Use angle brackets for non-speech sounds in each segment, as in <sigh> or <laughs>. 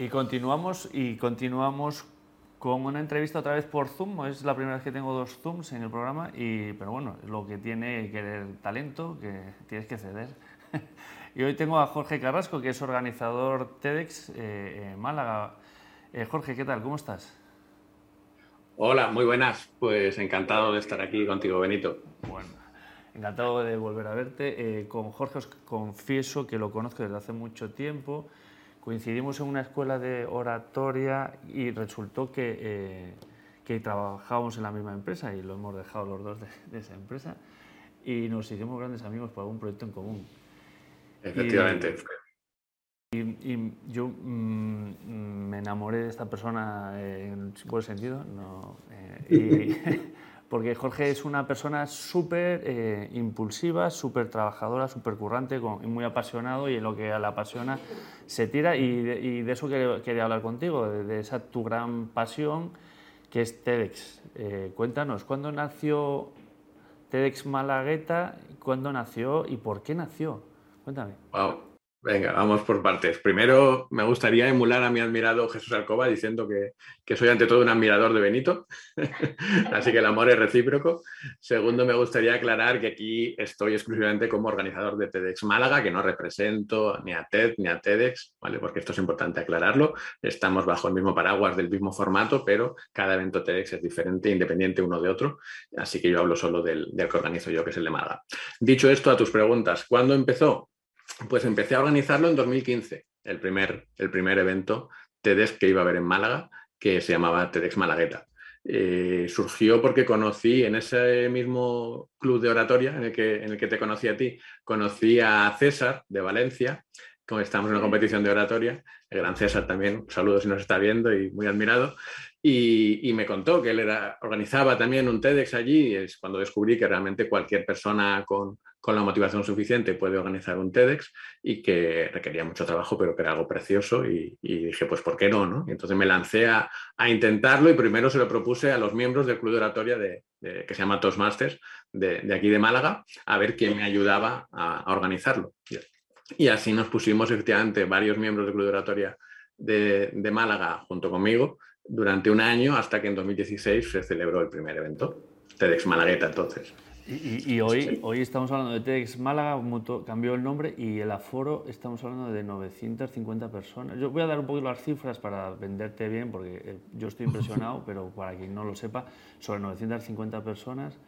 Y continuamos, y continuamos con una entrevista otra vez por Zoom. Es la primera vez que tengo dos Zooms en el programa, y, pero bueno, es lo que tiene que el talento, que tienes que ceder. <laughs> y hoy tengo a Jorge Carrasco, que es organizador TEDx eh, en Málaga. Eh, Jorge, ¿qué tal? ¿Cómo estás? Hola, muy buenas. Pues encantado de estar aquí contigo, Benito. Bueno, encantado de volver a verte. Eh, con Jorge os confieso que lo conozco desde hace mucho tiempo coincidimos en una escuela de oratoria y resultó que, eh, que trabajábamos en la misma empresa y lo hemos dejado los dos de, esa empresa y nos hicimos grandes amigos por algún proyecto en común. Efectivamente. Y, yo mm, me enamoré de esta persona en buen sentido. No, eh, y, <laughs> porque Jorge es una persona súper eh, impulsiva, súper trabajadora, súper currante, muy apasionado y en lo que le apasiona se tira y de, eso quería, hablar contigo, de, esa tu gran pasión que es TEDx. Eh, cuéntanos, ¿cuándo nació TEDx Malagueta? ¿Cuándo nació y por qué nació? Cuéntame. Wow. Venga, vamos por partes. Primero, me gustaría emular a mi admirado Jesús Alcoba diciendo que, soy ante todo un admirador de Benito, <laughs> así que el amor es recíproco. Segundo, me gustaría aclarar que aquí estoy exclusivamente como organizador de TEDx Málaga, que no represento ni a TED ni a TEDx, ¿vale? porque esto es importante aclararlo. Estamos bajo el mismo paraguas del mismo formato, pero cada evento TEDx es diferente, independiente uno de otro, así que yo hablo solo del, del que organizo yo, que es el de Málaga. Dicho esto, a tus preguntas, ¿cuándo empezó? Pues empecé a organizarlo en 2015, el primer, el primer evento TEDx que iba a haber en Málaga, que se llamaba TEDx Malagueta. Eh, surgió porque conocí en ese mismo club de oratoria en el, que, en el que te conocí a ti, conocí a César de Valencia, como estamos en una competición de oratoria, el gran César también, un saludo si nos está viendo y muy admirado, y, me contó que él organizaba también un TEDx allí, y es cuando descubrí que realmente cualquier persona con, con la motivación suficiente puede organizar un TEDx y que requería mucho trabajo, pero que era algo precioso y, dije, pues ¿por qué no? no? Y entonces me lancé a, a, intentarlo y primero se lo propuse a los miembros del Club de Oratoria de, que se llama Toastmasters de, de, aquí de Málaga, a ver quién me ayudaba a organizarlo. Y así nos pusimos efectivamente varios miembros del Club de Oratoria de, de Málaga junto conmigo durante un año hasta que en 2016 se celebró el primer evento, TEDx Malagueta entonces. Y, hoy, hoy estamos hablando de TEDx Málaga, cambió el nombre y el aforo estamos hablando de 950 personas. Yo voy a dar un poquito las cifras para venderte bien, porque eh, yo estoy impresionado, <laughs> pero para quien no lo sepa, sobre 950 personas.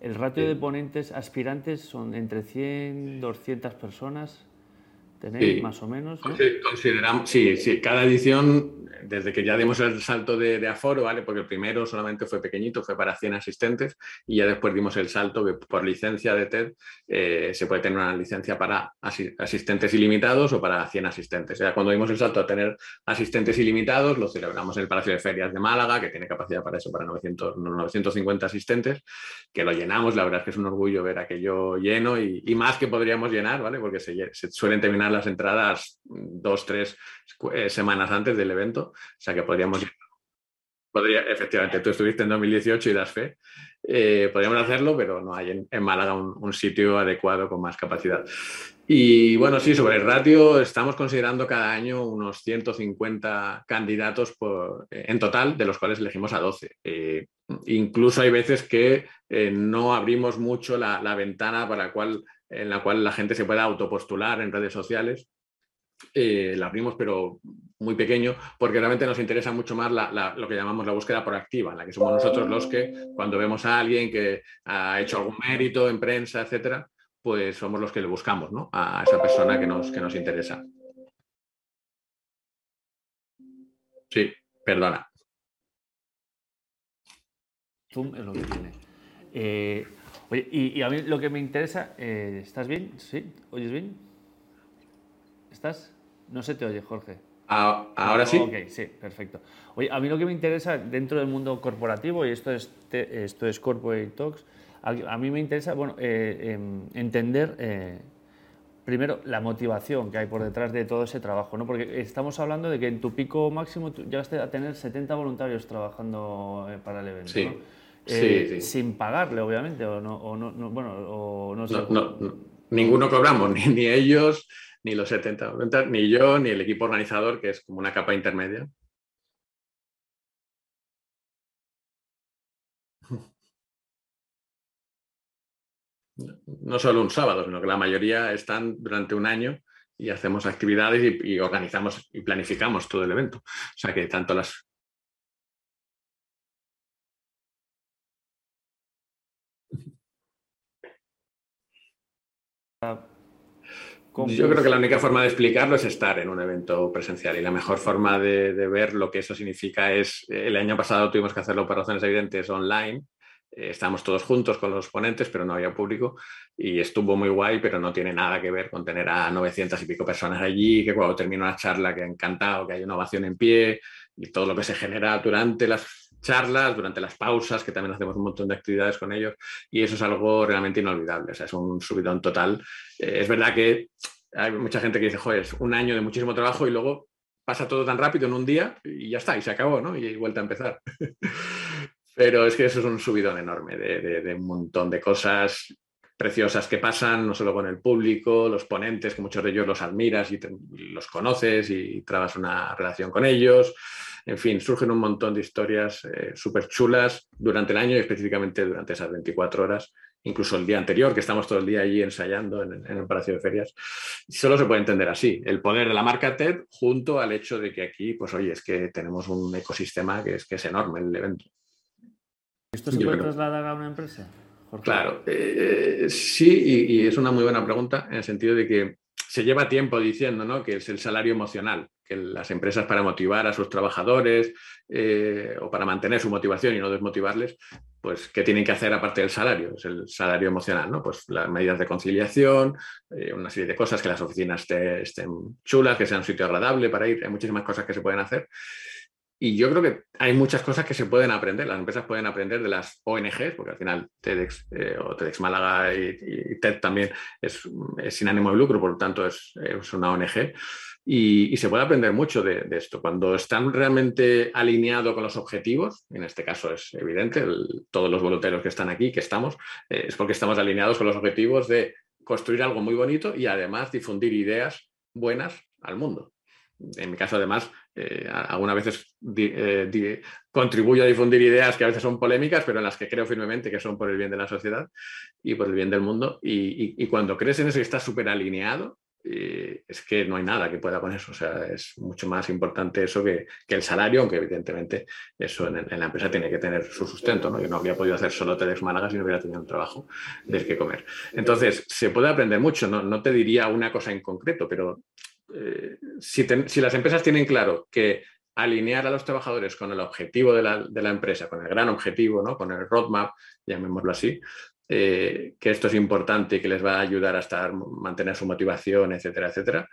El ratio de ponentes aspirantes son entre 100 200 personas. ¿Tenéis más o menos? Sí, consideramos, sí, sí, cada edición, desde que ya dimos el salto de, aforo, ¿vale? Porque el primero solamente fue pequeñito, fue para 100 asistentes, y ya después dimos el salto que por licencia de TED eh, se puede tener una licencia para asistentes ilimitados o para 100 asistentes. Ya cuando dimos el salto a tener asistentes ilimitados, lo celebramos en el Palacio de Ferias de Málaga, que tiene capacidad para eso, para 900, 950 asistentes, que lo llenamos, la verdad es que es un orgullo ver aquello lleno y, más que podríamos llenar, ¿vale? Porque se suelen terminar las entradas dos, tres eh, semanas antes del evento. O sea que podríamos Podría, efectivamente, tú estuviste en 2018 y das fe. Eh, podríamos hacerlo, pero no hay en, Málaga un, sitio adecuado con más capacidad. Y bueno, sí, sobre el ratio, estamos considerando cada año unos 150 candidatos por, en total, de los cuales elegimos a 12. Eh, incluso hay veces que no abrimos mucho la ventana para la cual en la cual la gente se pueda autopostular en redes sociales. Eh, la abrimos, pero muy pequeño, porque realmente nos interesa mucho más lo que llamamos la búsqueda proactiva, en la que somos nosotros los que, cuando vemos a alguien que ha hecho algún mérito en prensa, etcétera, pues somos los que le buscamos ¿no? a esa persona que nos, que nos interesa. Sí, perdona. Zoom es lo que tiene. Eh, Oye, y, a mí lo que me interesa, eh, ¿estás bien? ¿Sí? ¿Oyes bien? ¿Estás? No se te oye, Jorge. ahora sí. Ok, sí, perfecto. Oye, a mí lo que me interesa dentro del mundo corporativo, y esto es, esto es Corporate Talks, a, mí me interesa bueno, eh, em, entender eh, primero la motivación que hay por detrás de todo ese trabajo, ¿no? porque estamos hablando de que en tu pico máximo tú llegaste a tener 70 voluntarios trabajando para el evento. Sí. ¿no? Eh, sin pagarle, obviamente, o no, bueno, o no, Ninguno cobramos, <laughs> ni, ellos, ni los 70 90, ni yo, ni el equipo organizador, que es como una capa intermedia. No solo un sábado, sino que la mayoría están durante un año y hacemos actividades y, y organizamos y planificamos todo el evento. O sea que tanto las Yo creo que la única forma de explicarlo es estar en un evento presencial y la mejor forma de, ver lo que eso significa es, el año pasado tuvimos que hacerlo por razones evidentes online, eh, estábamos todos juntos con los ponentes, pero no había público y estuvo muy guay, pero no tiene nada que ver con tener a 900 y pico personas allí, que cuando termina una charla que ha encantado, que hay una ovación en pie y todo lo que se genera durante las charlas, durante las pausas, que también hacemos un montón de actividades con ellos, y eso es algo realmente inolvidable, o sea, es un subidón total. Eh, es verdad que hay mucha gente que dice, joder, es un año de muchísimo trabajo y luego pasa todo tan rápido en un día y ya está, y se acabó, ¿no? Y vuelta a empezar. <laughs> Pero es que eso es un subidón enorme de, de un montón de cosas preciosas que pasan, no solo con el público, los ponentes, que muchos de ellos los admiras y los conoces y trabas una relación con ellos. En fin, surgen un montón de historias eh, súper chulas durante el año y específicamente durante esas 24 horas, incluso el día anterior, que estamos todo el día allí ensayando en, el Palacio de Ferias. Solo se puede entender así, el poder de la marca TED junto al hecho de que aquí, pues oye, es que tenemos un ecosistema que es, que es enorme el evento. ¿Esto se puede trasladar a una empresa? Claro, eh, sí, y, es una muy buena pregunta en el sentido de que se lleva tiempo diciendo ¿no? que es el salario emocional, que las empresas para motivar a sus trabajadores eh, o para mantener su motivación y no desmotivarles, pues ¿qué tienen que hacer aparte del salario? Es el salario emocional, ¿no? Pues las medidas de conciliación, eh, una serie de cosas, que las oficinas estén chulas, que sean un sitio agradable para ir, hay muchísimas cosas que se pueden hacer. Y yo creo que hay muchas cosas que se pueden aprender. Las empresas pueden aprender de las ONGs, porque al final TEDx eh, o TEDx Málaga y, TED también es, sin ánimo de lucro, por lo tanto es, una ONG. Y, se puede aprender mucho de, esto. Cuando están realmente alineados con los objetivos, en este caso es evidente, todos los voluntarios que están aquí, que estamos, eh, es porque estamos alineados con los objetivos de construir algo muy bonito y además difundir ideas buenas al mundo en mi caso, además, eh, algunas veces eh, contribuyo a difundir ideas que a veces son polémicas, pero en las que creo firmemente que son por el bien de la sociedad y por el bien del mundo. Y, cuando crees en eso y estás súper alineado, eh, es que no hay nada que pueda con eso. O sea, es mucho más importante eso que, el salario, aunque evidentemente eso en, la empresa tiene que tener su sustento. ¿no? Yo no habría podido hacer solo TEDx Málaga si no hubiera tenido un trabajo del que comer. Entonces, se puede aprender mucho. No, no te diría una cosa en concreto, pero eh, si, las empresas tienen claro que alinear a los trabajadores con el objetivo de la, empresa, con el gran objetivo, ¿no? con el roadmap, llamémoslo así, eh, que esto es importante y que les va a ayudar a estar, mantener su motivación, etcétera, etcétera,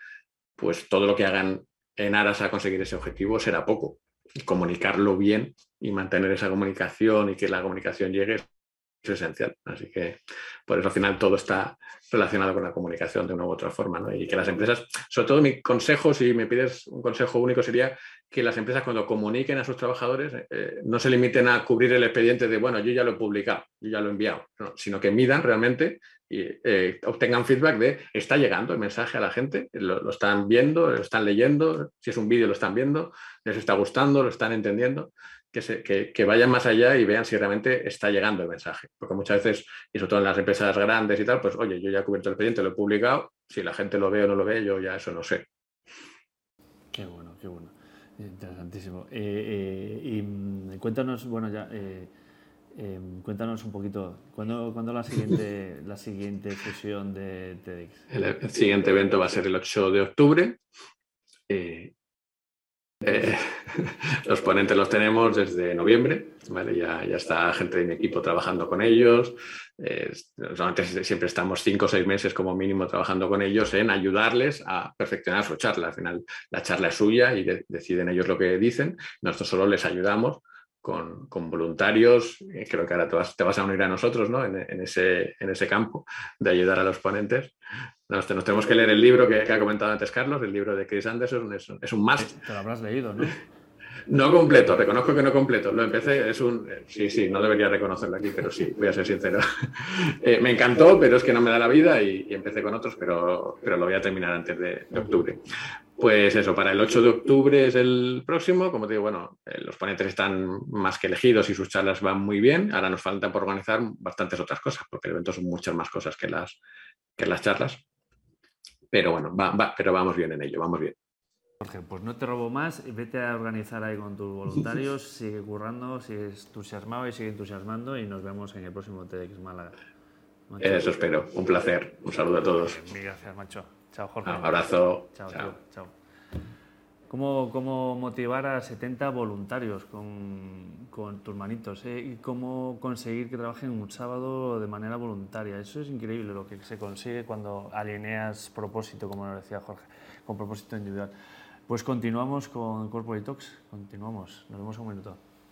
pues todo lo que hagan en aras a conseguir ese objetivo será poco. comunicarlo bien y mantener esa comunicación y que la comunicación llegue es esencial. Así que por eso al final todo está relacionado con la comunicación de una u otra forma. ¿no? Y que las empresas, sobre todo mi consejo, si me pides un consejo único, sería que las empresas cuando comuniquen a sus trabajadores eh, no se limiten a cubrir el expediente de, bueno, yo ya lo he publicado, yo ya lo he enviado, sino que midan realmente y eh, obtengan feedback de, está llegando el mensaje a la gente, lo, están viendo, lo están leyendo, si es un vídeo lo están viendo, les está gustando, lo están entendiendo que, vayan más allá y vean si realmente está llegando el mensaje. Porque muchas veces, y sobre todo en las empresas grandes y tal, pues oye, yo ya he cubierto el expediente, lo he publicado, si la gente lo ve o no lo ve, yo ya eso no sé. Qué bueno, qué bueno. Interesantísimo. Eh, eh, y mm, cuéntanos, bueno, ya, eh, cuéntanos un poquito, ¿cuándo, ¿cuándo, la, siguiente, la siguiente sesión de TEDx? El, siguiente evento va a ser el 8 de octubre. Eh, <laughs> los ponentes los tenemos desde noviembre, ya, ya, está gente de mi equipo trabajando con ellos. Eh, siempre estamos cinco o seis meses como mínimo trabajando con ellos en ayudarles a perfeccionar su charla. Al final la charla es suya y deciden ellos lo que dicen. Nosotros solo les ayudamos con, voluntarios. Eh, creo que ahora te vas, a unir a nosotros ¿no? en, ese, en ese campo de ayudar a los ponentes. Nos, tenemos que leer el libro que, ha comentado antes Carlos, el libro de Chris Anderson, es, es un más. Te lo habrás leído, ¿no? <laughs> No completo, reconozco que no completo. Lo empecé, es un. Sí, sí, no debería reconocerlo aquí, pero sí, voy a ser sincero. <laughs> Eh, me encantó, pero es que no me da la vida y, empecé con otros, pero, pero lo voy a terminar antes de, octubre. Pues eso, para el 8 de octubre es el próximo. Como te digo, bueno, eh, los ponentes están más que elegidos y sus charlas van muy bien. Ahora nos falta por organizar bastantes otras cosas, porque el evento son muchas más cosas que las, que las charlas. Pero bueno, va, pero vamos bien en ello, vamos bien. Jorge, pues no te robo más, vete a organizar ahí con tus voluntarios, <laughs> sigue currando, sigue entusiasmado y sigue entusiasmando y nos vemos en el próximo TEDx Málaga. Eso espero, un placer, un saludo a todos. Gracias, macho. Chao, Jorge. Un abrazo. Chao, chao. chao. ¿Cómo, ¿Cómo, motivar a 70 voluntarios con, con tus manitos? Eh? ¿Y cómo conseguir que trabajen un sábado de manera voluntaria? Eso es increíble lo que se consigue cuando alineas propósito, como nos decía Jorge, con propósito individual. Pues continuamos con Corporate Talks, continuamos, nos vemos un minuto.